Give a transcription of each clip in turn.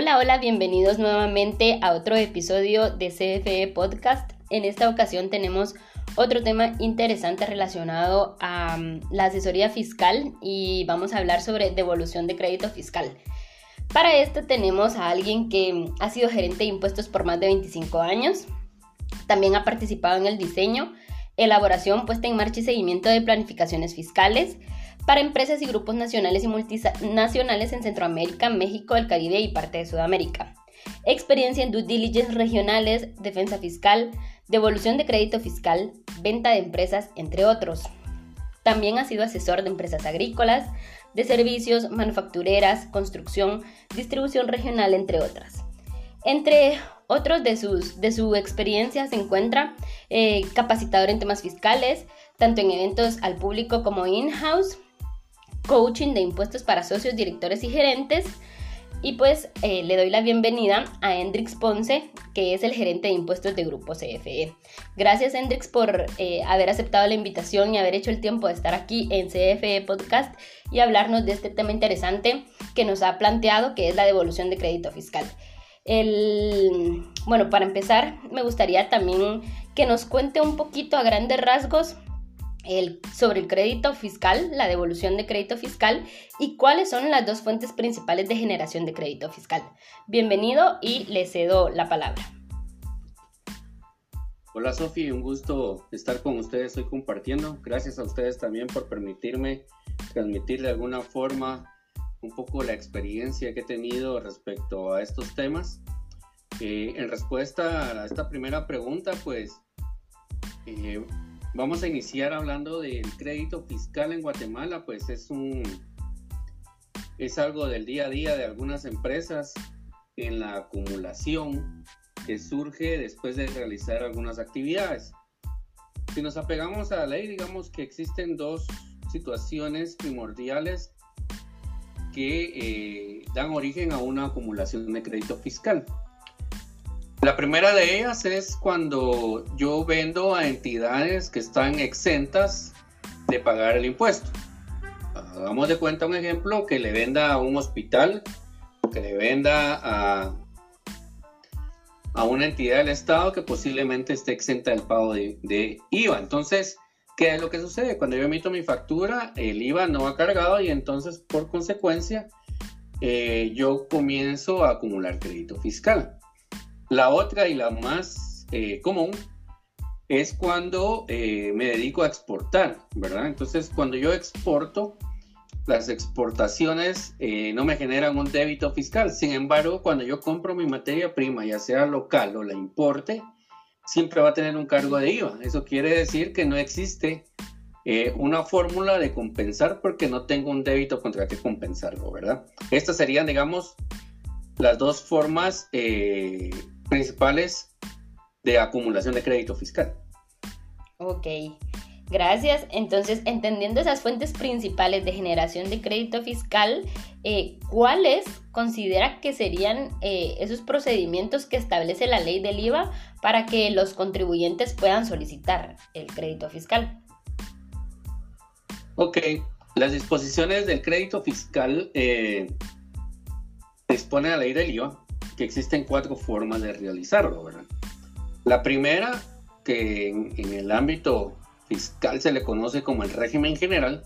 Hola, hola, bienvenidos nuevamente a otro episodio de CFE Podcast. En esta ocasión tenemos otro tema interesante relacionado a mm, la asesoría fiscal y vamos a hablar sobre devolución de crédito fiscal. Para esto tenemos a alguien que mm, ha sido gerente de impuestos por más de 25 años. También ha participado en el diseño, elaboración, puesta en marcha y seguimiento de planificaciones fiscales para empresas y grupos nacionales y multinacionales en Centroamérica, México, el Caribe y parte de Sudamérica. Experiencia en due diligence regionales, defensa fiscal, devolución de crédito fiscal, venta de empresas, entre otros. También ha sido asesor de empresas agrícolas, de servicios, manufactureras, construcción, distribución regional, entre otras. Entre otros de, sus, de su experiencia se encuentra eh, capacitador en temas fiscales, tanto en eventos al público como in-house, coaching de impuestos para socios, directores y gerentes. Y pues eh, le doy la bienvenida a Hendrix Ponce, que es el gerente de impuestos de Grupo CFE. Gracias Hendrix por eh, haber aceptado la invitación y haber hecho el tiempo de estar aquí en CFE Podcast y hablarnos de este tema interesante que nos ha planteado, que es la devolución de crédito fiscal. El, bueno, para empezar, me gustaría también que nos cuente un poquito a grandes rasgos sobre el crédito fiscal, la devolución de crédito fiscal y cuáles son las dos fuentes principales de generación de crédito fiscal. Bienvenido y le cedo la palabra. Hola Sofi, un gusto estar con ustedes hoy compartiendo. Gracias a ustedes también por permitirme transmitir de alguna forma un poco la experiencia que he tenido respecto a estos temas. Eh, en respuesta a esta primera pregunta, pues eh, Vamos a iniciar hablando del crédito fiscal en Guatemala, pues es un es algo del día a día de algunas empresas en la acumulación que surge después de realizar algunas actividades. Si nos apegamos a la ley, digamos que existen dos situaciones primordiales que eh, dan origen a una acumulación de crédito fiscal. La primera de ellas es cuando yo vendo a entidades que están exentas de pagar el impuesto. Hagamos de cuenta un ejemplo que le venda a un hospital que le venda a, a una entidad del Estado que posiblemente esté exenta del pago de, IVA. Entonces, ¿qué es lo que sucede? Cuando yo emito mi factura, el IVA no ha cargado y entonces, por consecuencia, eh, yo comienzo a acumular crédito fiscal. La otra y la más eh, común es cuando eh, me dedico a exportar, ¿verdad? Entonces, cuando yo exporto, las exportaciones eh, no me generan un débito fiscal. Sin embargo, cuando yo compro mi materia prima, ya sea local o la importe, siempre va a tener un cargo de IVA. Eso quiere decir que no existe una fórmula de compensar porque no tengo un débito contra que compensarlo, ¿verdad? Estas serían, digamos, las dos formas principales de acumulación de crédito fiscal. Ok, gracias. Entonces, entendiendo esas fuentes principales de generación de crédito fiscal, eh, ¿cuáles considera que serían eh, esos procedimientos que establece la ley del IVA para que los contribuyentes puedan solicitar el crédito fiscal? Ok, las disposiciones del crédito fiscal eh, dispone la ley del IVA que existen cuatro formas de realizarlo, ¿verdad? La primera, que en, el ámbito fiscal se le conoce como el régimen general,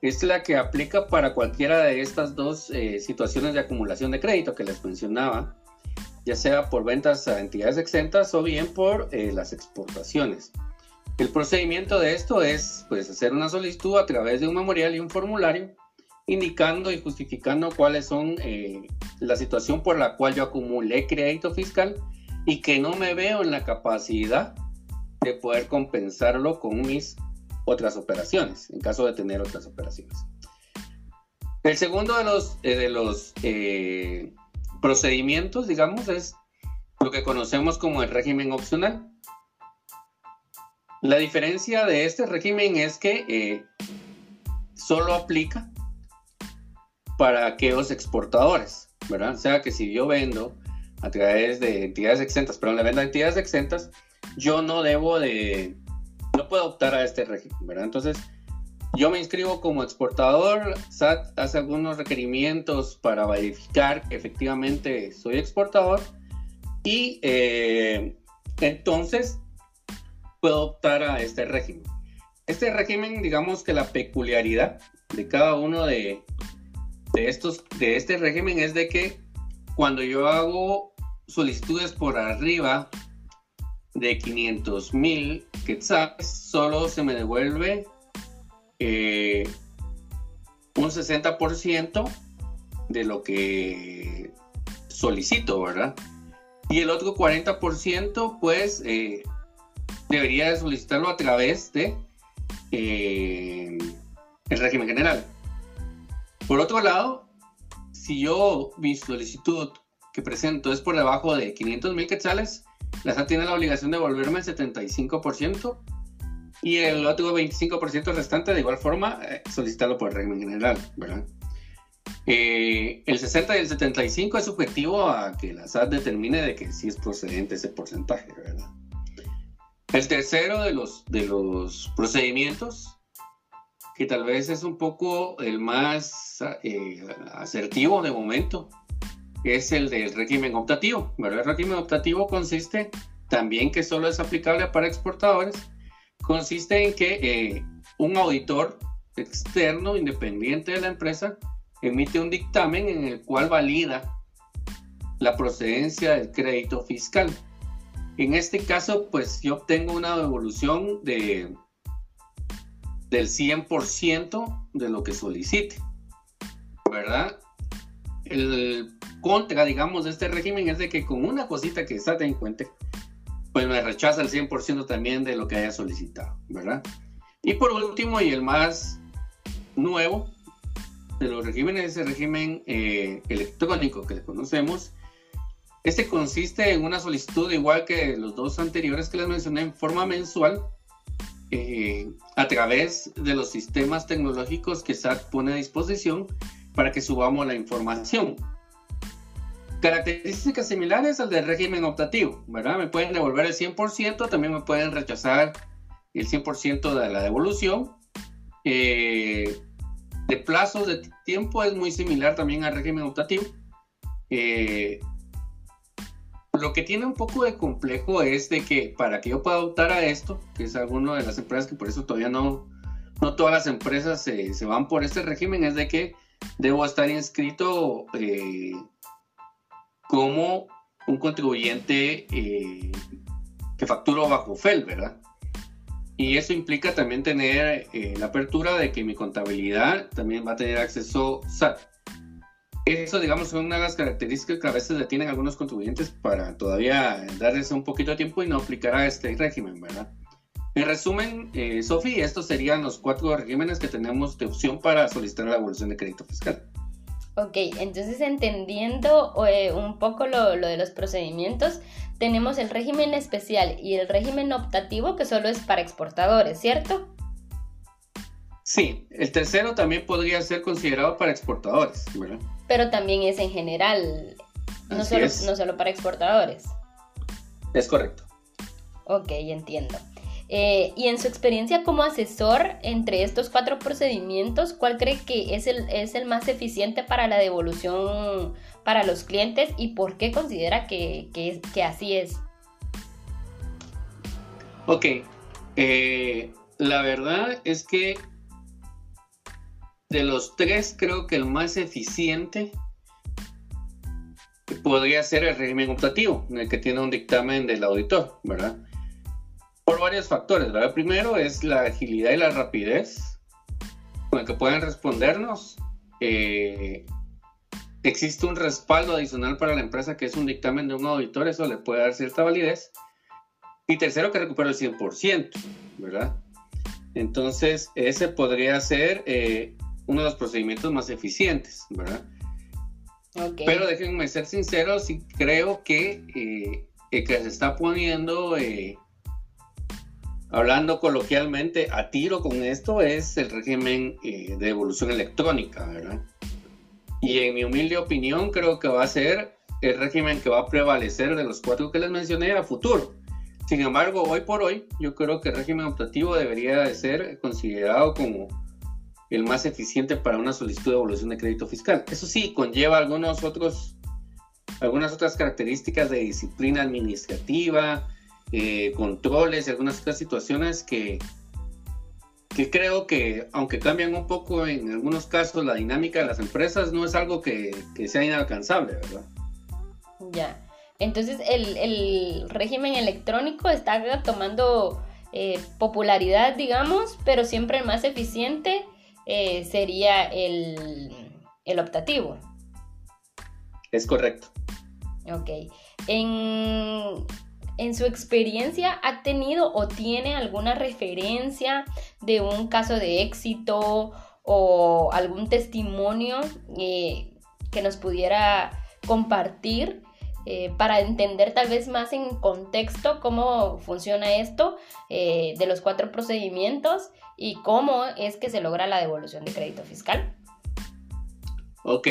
es la que aplica para cualquiera de estas dos eh, situaciones de acumulación de crédito que les mencionaba, ya sea por ventas a entidades exentas o bien por eh, las exportaciones. El procedimiento de esto es pues, hacer una solicitud a través de un memorial y un formulario indicando y justificando cuáles son eh, la situación por la cual yo acumulé crédito fiscal y que no me veo en la capacidad de poder compensarlo con mis otras operaciones, en caso de tener otras operaciones. El segundo de los, eh, de los eh, procedimientos, digamos, es lo que conocemos como el régimen opcional. La diferencia de este régimen es que solo aplica para aquellos exportadores, ¿verdad? O sea que si yo vendo a través de entidades exentas, pero le vendo a entidades exentas, yo no debo de, no puedo optar a este régimen, ¿verdad? Entonces, yo me inscribo como exportador, SAT hace algunos requerimientos para verificar que efectivamente soy exportador y eh, entonces puedo optar a este régimen. Este régimen, digamos que la peculiaridad de cada uno de, de estos, de este régimen es de que cuando yo hago solicitudes por arriba de 500 mil quetzales, solo se me devuelve eh, un 60% de lo que solicito, ¿verdad? Y el otro 40%, pues, eh, debería solicitarlo a través de eh, el régimen general. Por otro lado, si yo mi solicitud que presento es por debajo de 500 mil quetzales, la SAT tiene la obligación de devolverme el 75% y el otro 25% restante de igual forma eh, solicitarlo por el régimen general, ¿verdad? Eh, el 60 y el 75 es subjetivo a que la SAT determine de que sí es procedente ese porcentaje, ¿verdad? El tercero de los, de los procedimientos que tal vez es un poco el más eh, asertivo de momento, es el del régimen optativo. El régimen optativo consiste también que solo es aplicable para exportadores, consiste en que eh, un auditor externo independiente de la empresa emite un dictamen en el cual valida la procedencia del crédito fiscal. En este caso, pues yo obtengo una devolución de del 100% de lo que solicite, ¿verdad? El contra, digamos, de este régimen es de que con una cosita que está en cuenta, pues me rechaza el 100% también de lo que haya solicitado, ¿verdad? Y por último, y el más nuevo de los regímenes, ese régimen eh, electrónico que conocemos, este consiste en una solicitud igual que los dos anteriores que les mencioné en forma mensual, eh, a través de los sistemas tecnológicos que SAT pone a disposición para que subamos la información. Características similares al del régimen optativo, ¿verdad? Me pueden devolver el 100%, también me pueden rechazar el 100% de la devolución. Eh, de plazos de tiempo es muy similar también al régimen optativo. Eh, lo que tiene un poco de complejo es de que para que yo pueda optar a esto, que es alguna de las empresas que por eso todavía no, no todas las empresas se, van por este régimen, es de que debo estar inscrito eh, como un contribuyente eh, que facturo bajo FEL, ¿verdad? Y eso implica también tener eh, la apertura de que mi contabilidad también va a tener acceso SAT. Eso, digamos, son una de las características que a veces detienen algunos contribuyentes para todavía darles un poquito de tiempo y no aplicar a este régimen, ¿verdad? En resumen, eh, Sofi, estos serían los cuatro regímenes que tenemos de opción para solicitar la devolución de crédito fiscal. Ok, entonces entendiendo eh, un poco lo, lo, de los procedimientos, tenemos el régimen especial y el régimen optativo que solo es para exportadores, ¿cierto? Sí, el tercero también podría ser considerado para exportadores, ¿verdad? Pero también es en general, no solo, no solo, para exportadores. Es correcto. Ok, entiendo. Eh, y en su experiencia como asesor entre estos cuatro procedimientos, ¿cuál cree que es el, es el más eficiente para la devolución para los clientes y por qué considera que, que, que así es? Ok, eh, la verdad es que de los tres, creo que el más eficiente podría ser el régimen optativo, en el que tiene un dictamen del auditor, ¿verdad? Por varios factores, ¿verdad? Primero es la agilidad y la rapidez con el que pueden respondernos. Eh, existe un respaldo adicional para la empresa que es un dictamen de un auditor, eso le puede dar cierta validez. Y tercero, que recupera el 100%, ¿verdad? Entonces, ese podría ser eh, uno de los procedimientos más eficientes, ¿verdad? Pero déjenme ser sinceros y creo que eh, el que se está poniendo, eh, hablando coloquialmente, a tiro con esto es el régimen eh, de evolución electrónica, ¿verdad? Y en mi humilde opinión creo que va a ser el régimen que va a prevalecer de los cuatro que les mencioné a futuro. Sin embargo, hoy por hoy, yo creo que el régimen optativo debería de ser considerado como el más eficiente para una solicitud de evolución de crédito fiscal. Eso sí, conlleva algunos otros, algunas otras características de disciplina administrativa, eh, controles y algunas otras situaciones que, que creo que, aunque cambian un poco en algunos casos la dinámica de las empresas, no es algo que, sea inalcanzable, ¿verdad? Ya. Entonces, el, el régimen electrónico está tomando eh, popularidad, digamos, pero siempre el más eficiente eh, sería el, el, optativo. Es correcto. Ok. En, en su experiencia, ¿ha tenido o tiene alguna referencia de un caso de éxito o algún testimonio eh, que nos pudiera compartir eh, para entender tal vez más en contexto cómo funciona esto eh, de los cuatro procedimientos y cómo es que se logra la devolución de crédito fiscal. Ok.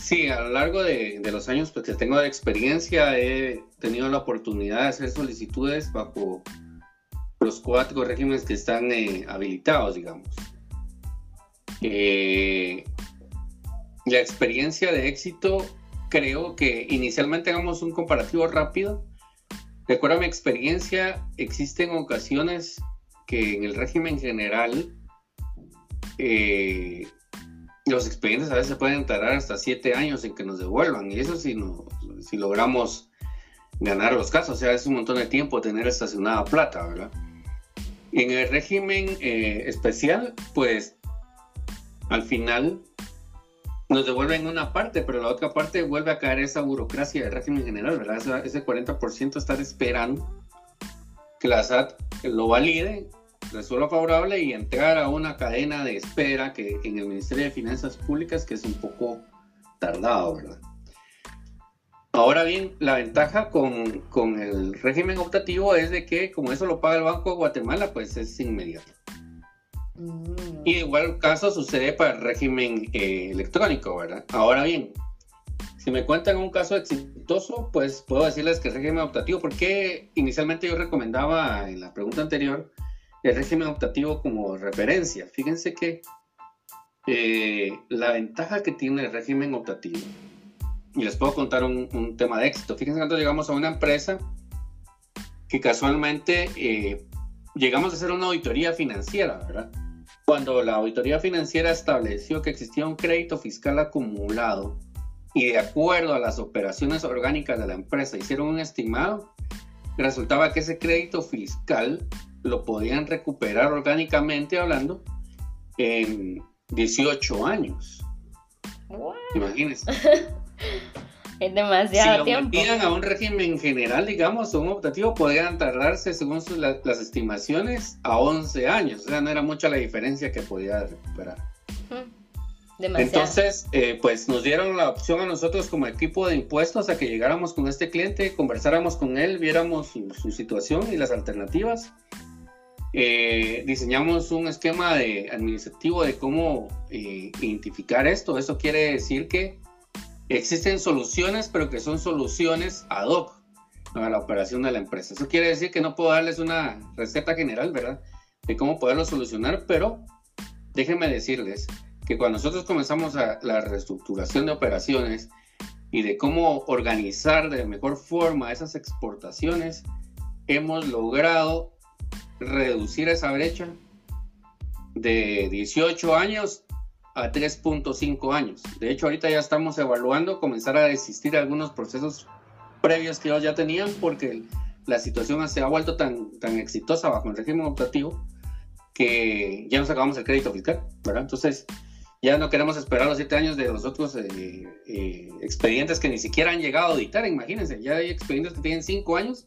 Sí, a lo largo de, los años pues, que tengo de experiencia he tenido la oportunidad de hacer solicitudes bajo los cuatro regímenes que están eh, habilitados, digamos. la experiencia de éxito creo que inicialmente hagamos un comparativo rápido. De acuerdo a mi experiencia, existen ocasiones que en el régimen general eh, los expedientes a veces pueden tardar hasta siete años en que nos devuelvan. Y eso si, no, si logramos ganar los casos. O sea, es un montón de tiempo tener estacionada plata, ¿verdad? En el régimen eh, especial, pues al final nos devuelven una parte, pero la otra parte vuelve a caer esa burocracia del régimen general, ¿verdad? Ese 40% estar esperando que la SAT lo valide, resuelva favorable y entrar a una cadena de espera que en el Ministerio de Finanzas Públicas que es un poco tardado, ¿verdad? Ahora bien, la ventaja con, con el régimen optativo es de que como eso lo paga el Banco de Guatemala, pues es inmediato. Mm. Y igual caso sucede para el régimen eh, electrónico, ¿verdad? Ahora bien, si me cuentan un caso exitoso, pues puedo decirles que el régimen optativo, porque inicialmente yo recomendaba en la pregunta anterior el régimen optativo como referencia. Fíjense que eh, la ventaja que tiene el régimen optativo, y les puedo contar un, tema de éxito. Fíjense cuando llegamos a una empresa que casualmente eh, llegamos a hacer una auditoría financiera, ¿verdad? Cuando la auditoría financiera estableció que existía un crédito fiscal acumulado y de acuerdo a las operaciones orgánicas de la empresa hicieron un estimado, resultaba que ese crédito fiscal lo podían recuperar orgánicamente hablando en 18 años. Imagínense. Es demasiado si lo metían a un régimen general, digamos, o un optativo, podrían tardarse, según las estimaciones, a 11 años. O sea, no era mucha la diferencia que podía recuperar. Entonces, eh, pues nos dieron la opción a nosotros como equipo de impuestos a que llegáramos con este cliente, conversáramos con él, viéramos su, situación y las alternativas. Eh, diseñamos un esquema de administrativo de cómo eh, identificar esto. Eso quiere decir que existen soluciones, pero que son soluciones ad hoc a la operación de la empresa. Eso quiere decir que no puedo darles una receta general, ¿verdad? De cómo poderlo solucionar, pero déjenme decirles que cuando nosotros comenzamos a la reestructuración de operaciones y de cómo organizar de mejor forma esas exportaciones, hemos logrado reducir esa brecha de 18 años a 3.5 años. De hecho, ahorita ya estamos evaluando comenzar a desistir algunos procesos previos que ellos ya tenían porque la situación se ha vuelto tan, tan exitosa bajo el régimen optativo que ya nos acabamos el crédito fiscal, ¿verdad? Entonces, ya no queremos esperar los siete años de los otros eh, eh, expedientes que ni siquiera han llegado a auditar, imagínense, ya hay expedientes que tienen cinco años,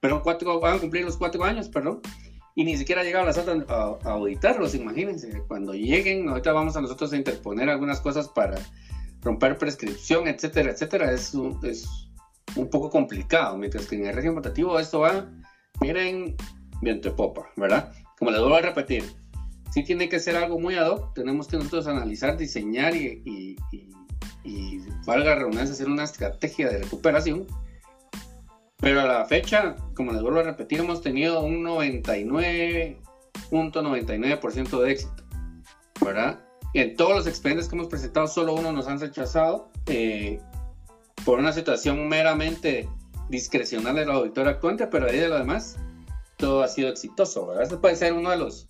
pero cuatro, van a cumplir los cuatro años, perdón, y ni siquiera ha llegado la SAT a, auditarlos, imagínense. Cuando lleguen, ahorita vamos a nosotros a interponer algunas cosas para romper prescripción, etcétera, etcétera. Es un, es un poco complicado, mientras que en el régimen rotativo esto va, miren, viento popa, ¿verdad? Como les vuelvo a repetir, sí tiene que ser algo muy ad hoc, tenemos que nosotros analizar, diseñar y, y, y, valga redundancia, hacer una estrategia de recuperación pero a la fecha, como les vuelvo a repetir, hemos tenido un 99.99% de éxito. ¿verdad? En todos los expedientes que hemos presentado, solo uno nos han rechazado eh, por una situación meramente discrecional del auditor actuante, pero ahí de lo demás, todo ha sido exitoso, ¿verdad? Este puede ser uno de los,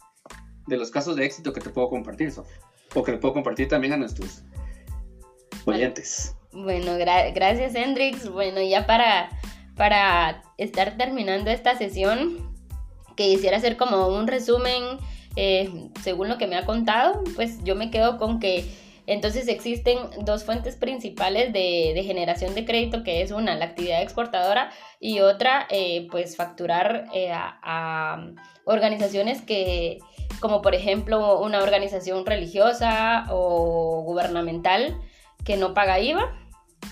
de los casos de éxito que te puedo compartir, Sofía, o que le puedo compartir también a nuestros oyentes. Bueno, gracias, Hendrix. Bueno, ya para, para estar terminando esta sesión, que quisiera hacer como un resumen, eh, según lo que me ha contado, pues yo me quedo con que entonces existen dos fuentes principales de, generación de crédito, que es una, la actividad exportadora, y otra, eh, pues facturar eh, a, organizaciones que, como por ejemplo una organización religiosa o gubernamental que no paga IVA,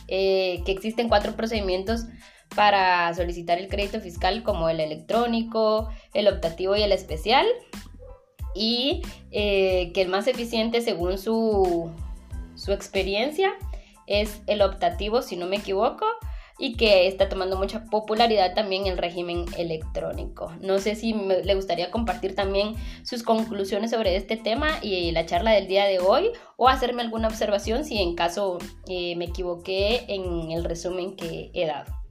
que existen cuatro procedimientos para solicitar el crédito fiscal como el electrónico, el optativo y el especial y que el más eficiente según su, su experiencia es el optativo, si no me equivoco, y que está tomando mucha popularidad también el régimen electrónico. No sé si le gustaría compartir también sus conclusiones sobre este tema y la charla del día de hoy o hacerme alguna observación si en caso eh, me equivoqué en el resumen que he dado.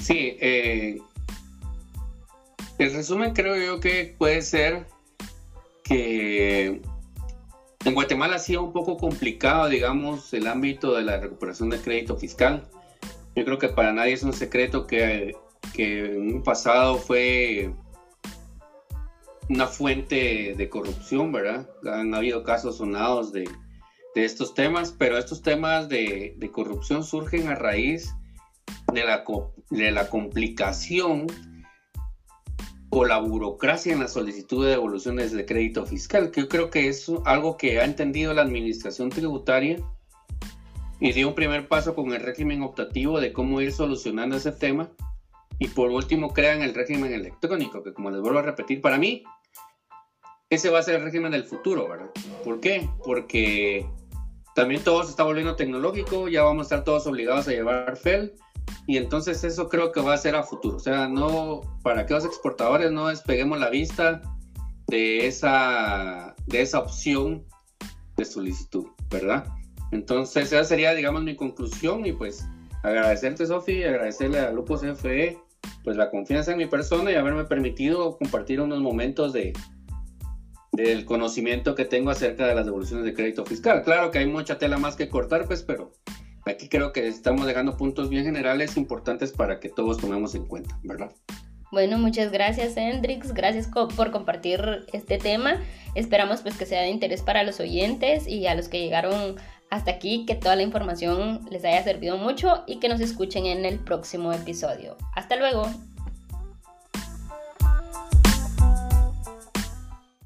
Sí, eh, el resumen creo yo que puede ser que en Guatemala ha sido un poco complicado, digamos, el ámbito de la recuperación del crédito fiscal. Yo creo que para nadie es un secreto que, que en un pasado fue una fuente de corrupción, ¿verdad? Han habido casos sonados de, de estos temas, pero estos temas de, de, corrupción surgen a raíz de la, de la complicación o la burocracia en la solicitud de devoluciones de crédito fiscal, que yo creo que es algo que ha entendido la administración tributaria y dio un primer paso con el régimen optativo de cómo ir solucionando ese tema. Y por último crean el régimen electrónico, que como les vuelvo a repetir, para mí ese va a ser el régimen del futuro, ¿verdad? ¿Por qué? Porque también todo se está volviendo tecnológico, ya vamos a estar todos obligados a llevar FEL y entonces eso creo que va a ser a futuro. O sea, no, para que los exportadores no despeguemos la vista de esa, de esa opción de solicitud, ¿verdad? Entonces esa sería, digamos, mi conclusión y pues agradecerte, Sofi, agradecerle a Lupus CFE pues la confianza en mi persona y haberme permitido compartir unos momentos de del conocimiento que tengo acerca de las devoluciones de crédito fiscal. Claro que hay mucha tela más que cortar, pues, pero aquí creo que estamos dejando puntos bien generales importantes para que todos tomemos en cuenta, ¿verdad? Bueno, muchas gracias Hendrix, gracias por compartir este tema. Esperamos pues que sea de interés para los oyentes y a los que llegaron hasta aquí, que toda la información les haya servido mucho y que nos escuchen en el próximo episodio. Hasta luego.